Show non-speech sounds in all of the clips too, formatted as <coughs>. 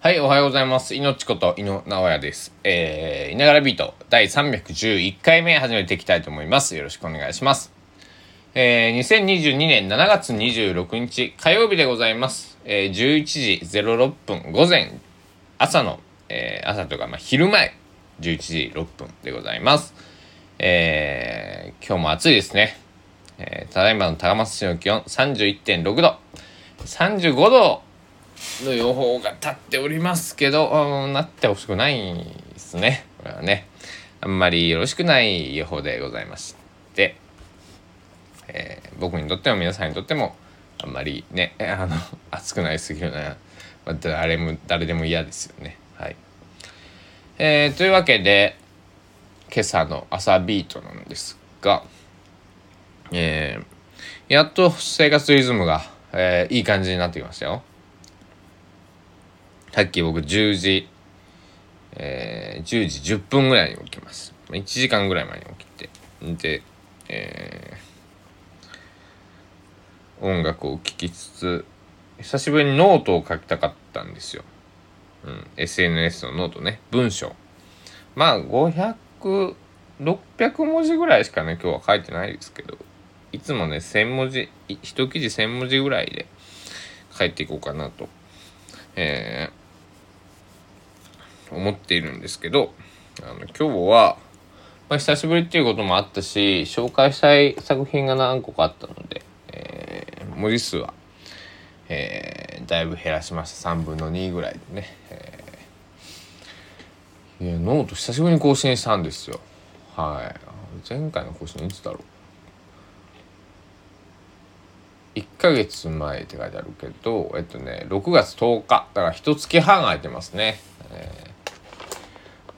はい、おはようございます。いのちこと井野直哉です。えー、いながらビート第311回目始めていきたいと思います。よろしくお願いします。えー、2022年7月26日火曜日でございます。えー、11時06分午前、朝の、えー、朝とか、まあ、昼前、11時6分でございます。えー、今日も暑いですね。えー、ただいまの高松市の気温31.6度。35度の予報が立っておりますけど、うん、なってほしくないですね。これはね。あんまりよろしくない予報でございまして、えー、僕にとっても皆さんにとっても、あんまりね、あの、<laughs> 暑くなりすぎるのは、まあ、誰も、誰でも嫌ですよね。はい。えー、というわけで、今朝の朝ビートなんですが、えー、やっと生活リズムが、えー、いい感じになってきましたよ。さっき僕10時、えー、10時10分ぐらいに起きます。1時間ぐらい前に起きて。で、えー、音楽を聴きつつ、久しぶりにノートを書きたかったんですよ。うん、SNS のノートね。文章。まあ、500、600文字ぐらいしかね、今日は書いてないですけど、いつもね、1000文字、一記事1000文字ぐらいで書いていこうかなと、え思っているんですけど、あの今日は、まあ、久しぶりっていうこともあったし、紹介したい作品が何個かあったので、えー、文字数は、えー、だいぶ減らしました。3分の2ぐらいでね。えー、いや、ノート久しぶりに更新したんですよ。はい。前回の更新いつだろう？1ヶ月前って書いてあるけど、えっとね、6月10日。だから1月半空いてますね。えー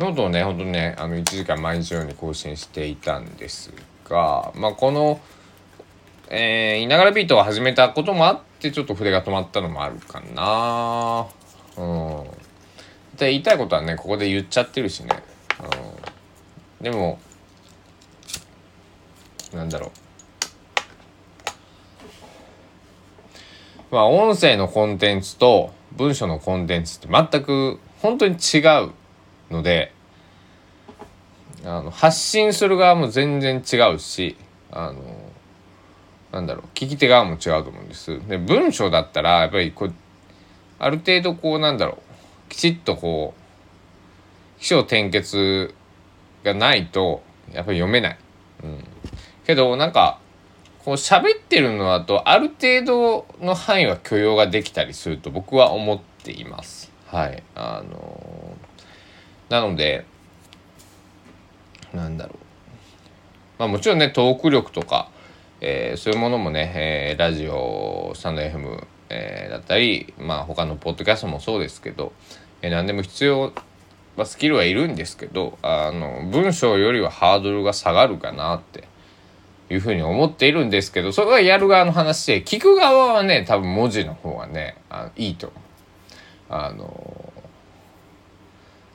ノートをね、ほんとね、あの、一時期毎日のように更新していたんですが、まあ、この、えー、いながらビートを始めたこともあって、ちょっと筆が止まったのもあるかなうん。で、言いたいことはね、ここで言っちゃってるしね。うん。でも、なんだろう。まあ、音声のコンテンツと文章のコンテンツって全く本当に違うのであの発信する側も全然違うしあのなんだろう聞き手側も違うと思うんです。で文章だったらやっぱりこうある程度こうなんだろうきちっとこう起承転結がないとやっぱり読めない。うん、けどなんかこう喋ってるのだとある程度の範囲は許容ができたりすると僕は思っています。はい。あのなのでなんだろうまあもちろんねトーク力とか、えー、そういうものもね、えー、ラジオスタンド FM、えー、だったりまあ他のポッドキャストもそうですけど、えー、何でも必要はスキルはいるんですけどあの文章よりはハードルが下がるかなっていうふうに思っているんですけどそれはやる側の話で聞く側はね多分文字の方がねあのいいと思う。あの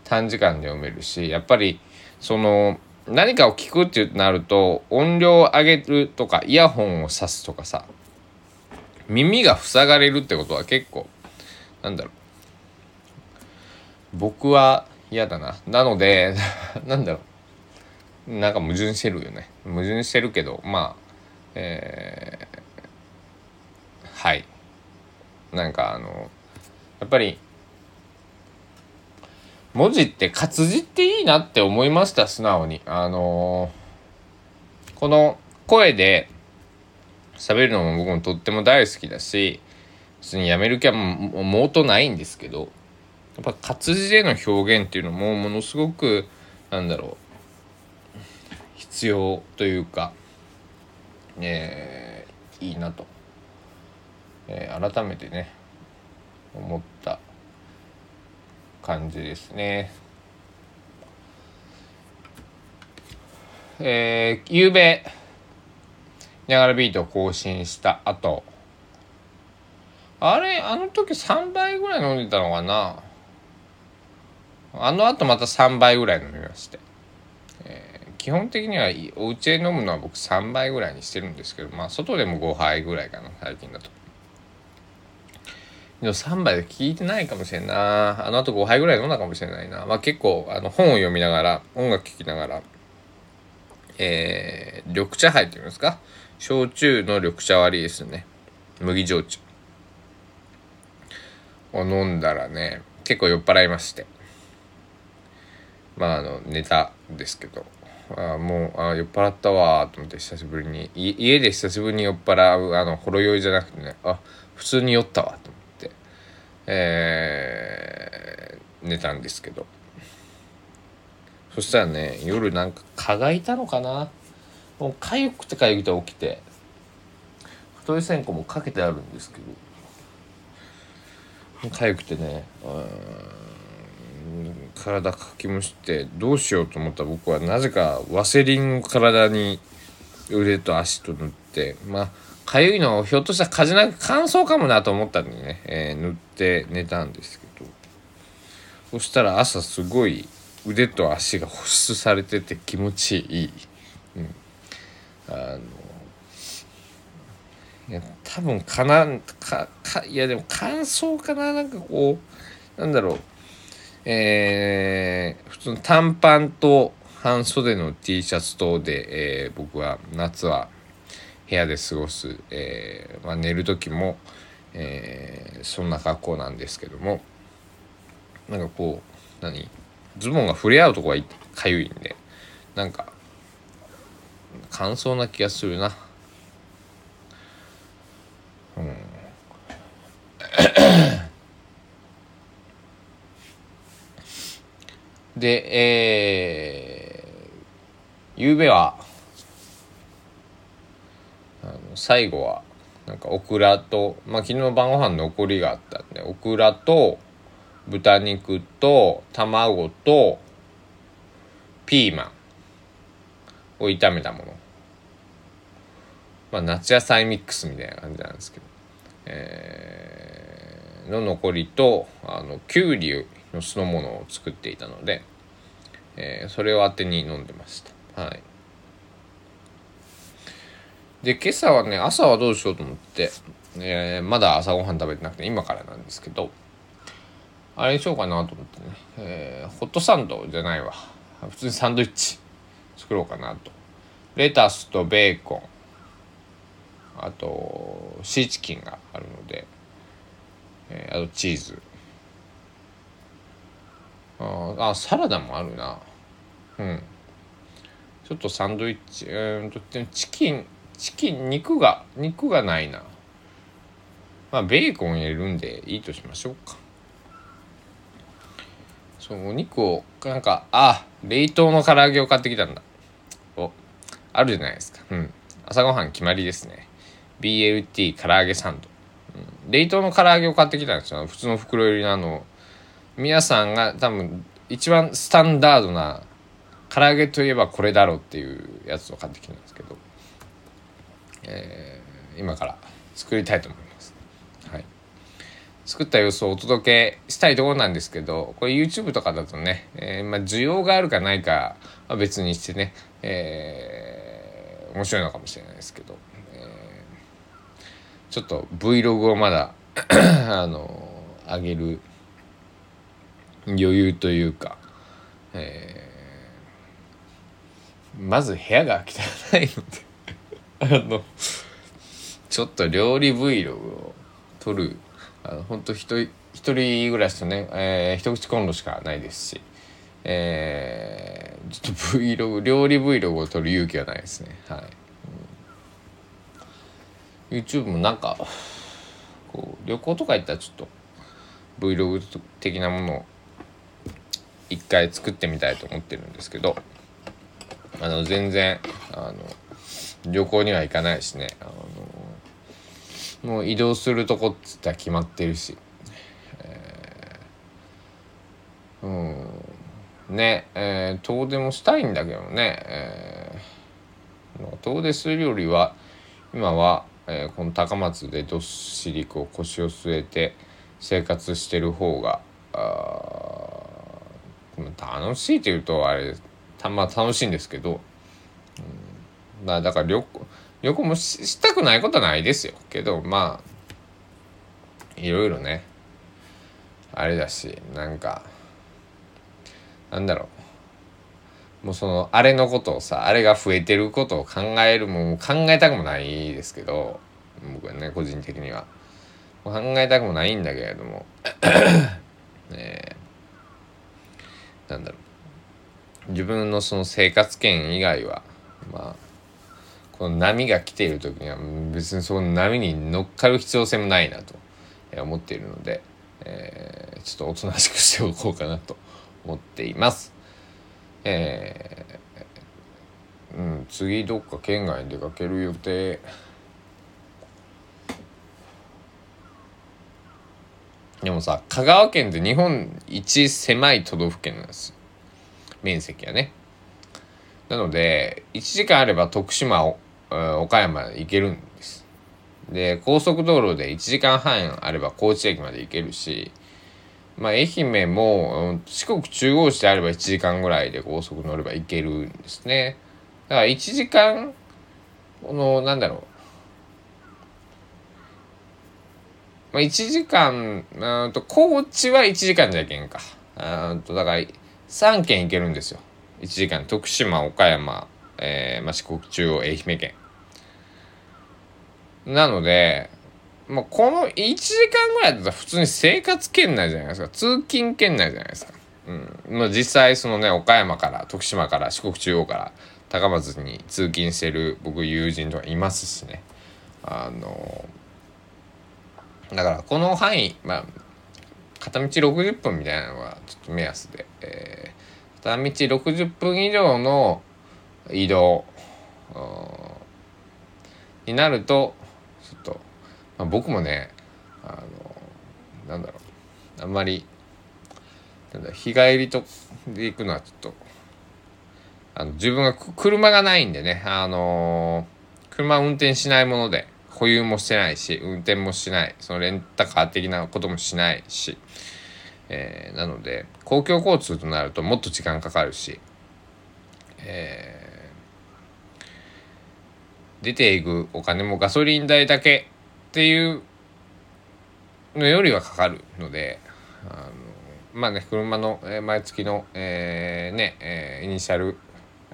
短時間で読めるしやっぱりその何かを聞くってなると音量を上げるとかイヤホンを挿すとかさ耳が塞がれるってことは結構なんだろう。僕は嫌だな。なので <laughs> なんだろう。なんか矛盾してるよね。矛盾してるけどまあえー、はい。なんかあのやっぱり文字って活字っていいなって思いました素直に。あのー、この声で喋るのも僕もとっても大好きだし別にやめる気はもうとないんですけどやっぱ活字での表現っていうのもものすごくなんだろう必要というか、えー、いいなと、えー、改めてね思った感じですね。えー、ゆうべ、ニャガラビートを更新した後、あれ、あの時3倍ぐらい飲んでたのかな？あの後また3倍ぐらい飲みまして。えー、基本的にはお家で飲むのは僕3倍ぐらいにしてるんですけど、まあ外でも5杯ぐらいかな、最近だと。でも3杯で聞いてないかもしれんな。あの後5杯ぐらい飲んだかもしれないな。まあ結構あの本を読みながら音楽聴きながらえー、緑茶杯っていうんですか？焼酎の緑茶割りですね。麦焼酎。を飲んだらね結構酔っ払いまして。まああのネタですけど。あもうあ酔っ払ったわと思って久しぶりに。家で久しぶりに酔っ払うあのほろ酔いじゃなくてねあ普通に酔ったわと思って。えー、寝たんですけど。そしたらね夜なんか蚊がいたのかな？もう痒くて痒くて起きて。太い線香もかけてあるんですけど。痒くてね体かきむしてどうしようと思った。僕はなぜかワセリンを体に腕と足と塗ってまあ痒いのをひょっとしたら風なく乾燥かもなと思ったんでね、えー、塗って寝たんですけど。そしたら朝すごい腕と足が保湿されてて気持ちいい、うん、あのいや多分かなかかいやでも乾燥かな。なんかこうなんだろう。えー、普通の短パンと半袖の T シャツ等で、えー、僕は夏は部屋で過ごす、えーまあ、寝る時も、えー、そんな格好なんですけどもなんかこう何？ズボンが触れ合うとこがかゆいんでなんか乾燥な気がするな。うん。でえー、ゆうべはあの最後はなんかオクラとまあ昨日晩ご飯残りがあったんでオクラと豚肉と卵とピーマンを炒めたもの。まあ夏野菜ミックスみたいな感じなんですけど、えー、の残りとあのきゅうりの酢の物を作っていたので、えー、それを当てに飲んでました。はい。で今朝はね朝はどうしようと思って、えー、まだ朝ごはん食べてなくて今からなんですけどあれにしようかなと思ってね、えー、ホットサンドじゃないわ。普通にサンドイッチ作ろうかなと。レタスとベーコン。あとシーチキンがあるので、えー、あとチーズ。ああサラダもあるな。うん。ちょっとサンドイッチうんとチキンチキン肉が肉がないな。まあベーコン入れるんでいいとしましょうか。そうお肉をなんかあ冷凍の唐揚げを買ってきたんだ。おあるじゃないですか。うん。朝ごはん決まりですね。BLT 唐揚げサンド、うん、冷凍の唐揚げを買ってきたんですよ。普通の袋入りのあの皆さんが多分一番スタンダードな唐揚げといえばこれだろうっていうやつを買ってきたんですけど、えー、今から作りたいと思います。はい。作った様子をお届けしたいところなんですけどこれ YouTube とかだとね、えー、まあ、需要があるかないかは別にしてね、えー、面白いのかもしれないですけど、えー、ちょっと Vlog をまだ <coughs> あの上げる余裕というか、え、まず部屋が汚いのであのちょっと料理 Vlog を撮る。あの本当一人一人暮らしとね、えー、一口コンロしかないですし、えー、ちょっと Vlog 料理 Vlog を撮る勇気はないですね。はい、うん、YouTube もなんかこう旅行とか行ったらちょっと Vlog 的なものを一回作ってみたいと思ってるんですけど。あの全然あの旅行には行かないしね。あのもう移動するとこっつったら決まってるし、えー、うん。ねえー、遠出もしたいんだけどね、えー、遠出するよりは今は、えー、この高松でどっしりこう腰を据えて生活してる方が楽しいというとあれたまあ楽しいんですけど、うん、まあだから旅行旅行もしたくないことはないですよ。けどまあいろいろね。あれだしなんかなんだろう。もうそのあれのことをさあれが増えてることを考えるも考えたくもないですけど僕はね個人的には。考えたくもないんだけれども。<coughs> え、なんだろう。自分のその生活圏以外はまあこの波が来ている時には別にその波に乗っかる必要性もないなと思っているので、えー、ちょっとおとなしくしておこうかなと思っています。えー、うん、次どっか県外に出かける予定。でもさ香川県って日本一狭い都道府県なんです。面積はね。なので1時間あれば徳島岡山行けるんです。で高速道路で1時間半あれば高知駅まで行けるしまあ愛媛も四国中央市であれば1時間ぐらいで高速乗れば行けるんですね。だから1時間このなんだろう。まあ、1時間うんと高知は1時間じゃけんか。うんとだから3県行けるんですよ。1時間徳島岡山、えーまあ、四国中央愛媛県。なので、まあ、この1時間ぐらいだったら普通に生活圏内じゃないですか。通勤圏内じゃないですか、うん。まあ、実際そのね岡山から徳島から四国中央から高松に通勤してる僕友人とかいますしね。あのだからこの範囲まあ片道60分みたいなのがちょっと目安で、えー、片道60分以上の移動。になるとちょっと、まあ、僕もねあのなんだろう。あんまりなんだ日帰りとで行くのはちょっとあの自分が車がないんでね。あの車運転しないもので保有もしてないし運転もしない。そのレンタカー的なこともしないし、えー、なので公共交通となるともっと時間かかるし、えー、出ていくお金もガソリン代だけっていうのよりはかかるのであのまあね車の、え、毎月の、えー、ね、えー、イニシャル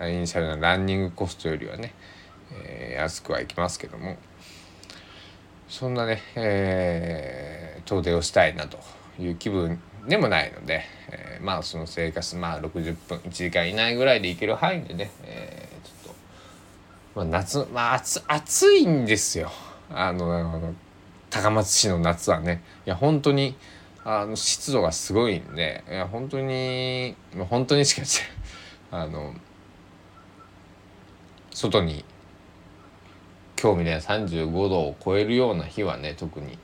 イニシャルなランニングコストよりはね、えー、安くはいきますけどもそんなね、えー、遠出をしたいなという気分でもないので、えー、まあその生活まあ60分1時間以内ぐらいで行ける範囲でね、え、まあ、夏まあ暑暑いんですよ。あのあの高松市の夏はね。いや本当にあの湿度がすごいんでいや本当に本当にしかしあの外に今日みたいな35度を超えるような日はね特に、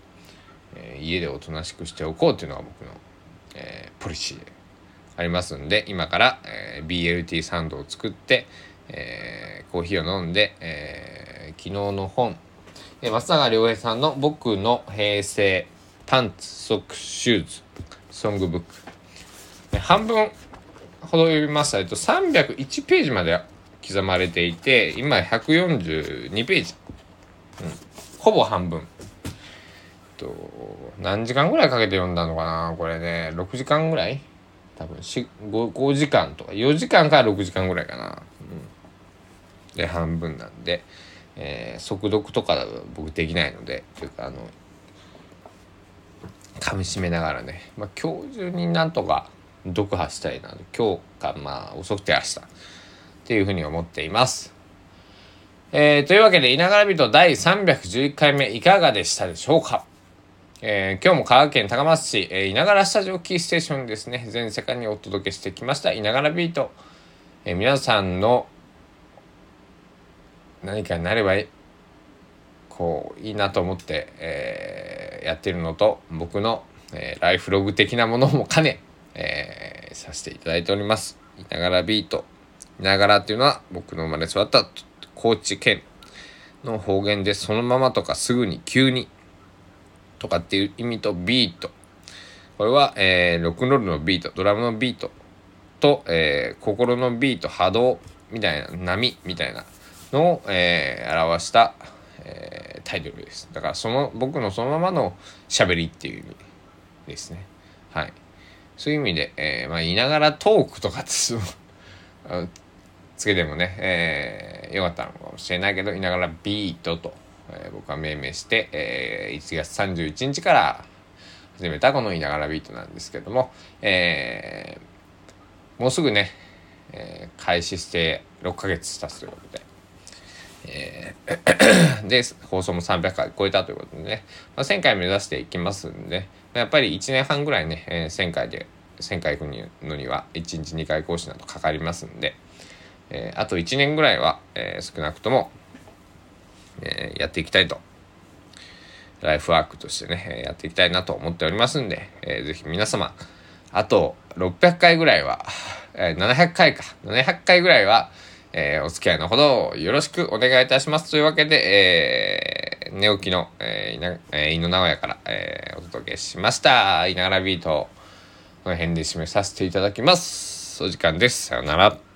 えー、家でおとなしくしておこうっていうのが僕の、えー、ポリシーでありますんで今から、えー、BLT サンドを作って、えー、コーヒーを飲んで、えー、昨日の本、えー、松永良平さんの「僕の平成パンツソックシューズソングブック」半分ほど読みました。と301ページまで刻まれていて今142ページ。うん、ほぼ半分。と何時間ぐらいかけて読んだのかなこれね。6時間ぐらい？多分 5, 5時間とか。4時間から6時間ぐらいかな、で半分なんで、えー、速読とか僕できないのでというかあの噛みしめながらね、まあ、今日中になんとか読破したいな今日かまあ遅くて明日。っていうふうに思っています。えー、というわけで、いながら人第311回目いかがでしたでしょうか？えー、今日も香川県高松市、えー、いながらスタジオキーステーションですね、全世界にお届けしてきました、いながらビート。えー、皆さんの何かになればいい、こう、いいなと思って、えー、やってるのと、僕の、えー、ライフログ的なものも兼ね、えー、させていただいております。いながらビート。いながらっていうのは僕の生まれ育った高知県の方言でそのままとかすぐに急にとかっていう意味とビートこれは、えー、ロックンロールのビートドラムのビートと、えー、心のビート波動みたいな波みたいなの、えー、表した、えー、タイトルです。だからその僕のそのままの喋りっていう意味ですね。はい。そういう意味で、えー、まあ、いながらトークとか <laughs> つけてもね、えー、よかったのかもしれないけど、いながらビートと、えー、僕は命名して、えー、1月31日から始めたこのいながらビートなんですけども、えー、もうすぐね、えー、開始して6ヶ月経つということで、えー、で放送も300回超えたということでね、まあ、1000回目指していきますんで。やっぱり1年半ぐらいね、えー、1000回で1000回行くのには1日2回講師などかかりますんで、えー、あと1年ぐらいは、えー、少なくとも、えー、やっていきたいと。ライフワークとしてね、やっていきたいなと思っておりますんで、えー、ぜひ皆様あと600回ぐらいは、えー、700回か。700回ぐらいは、えー、お付き合いのほどよろしくお願いいたします。というわけで、えー、寝起きの、えー、いな、えー、直哉から、えー、お届けしました。いながらビート、この辺で締めさせていただきます。お時間です。さようなら。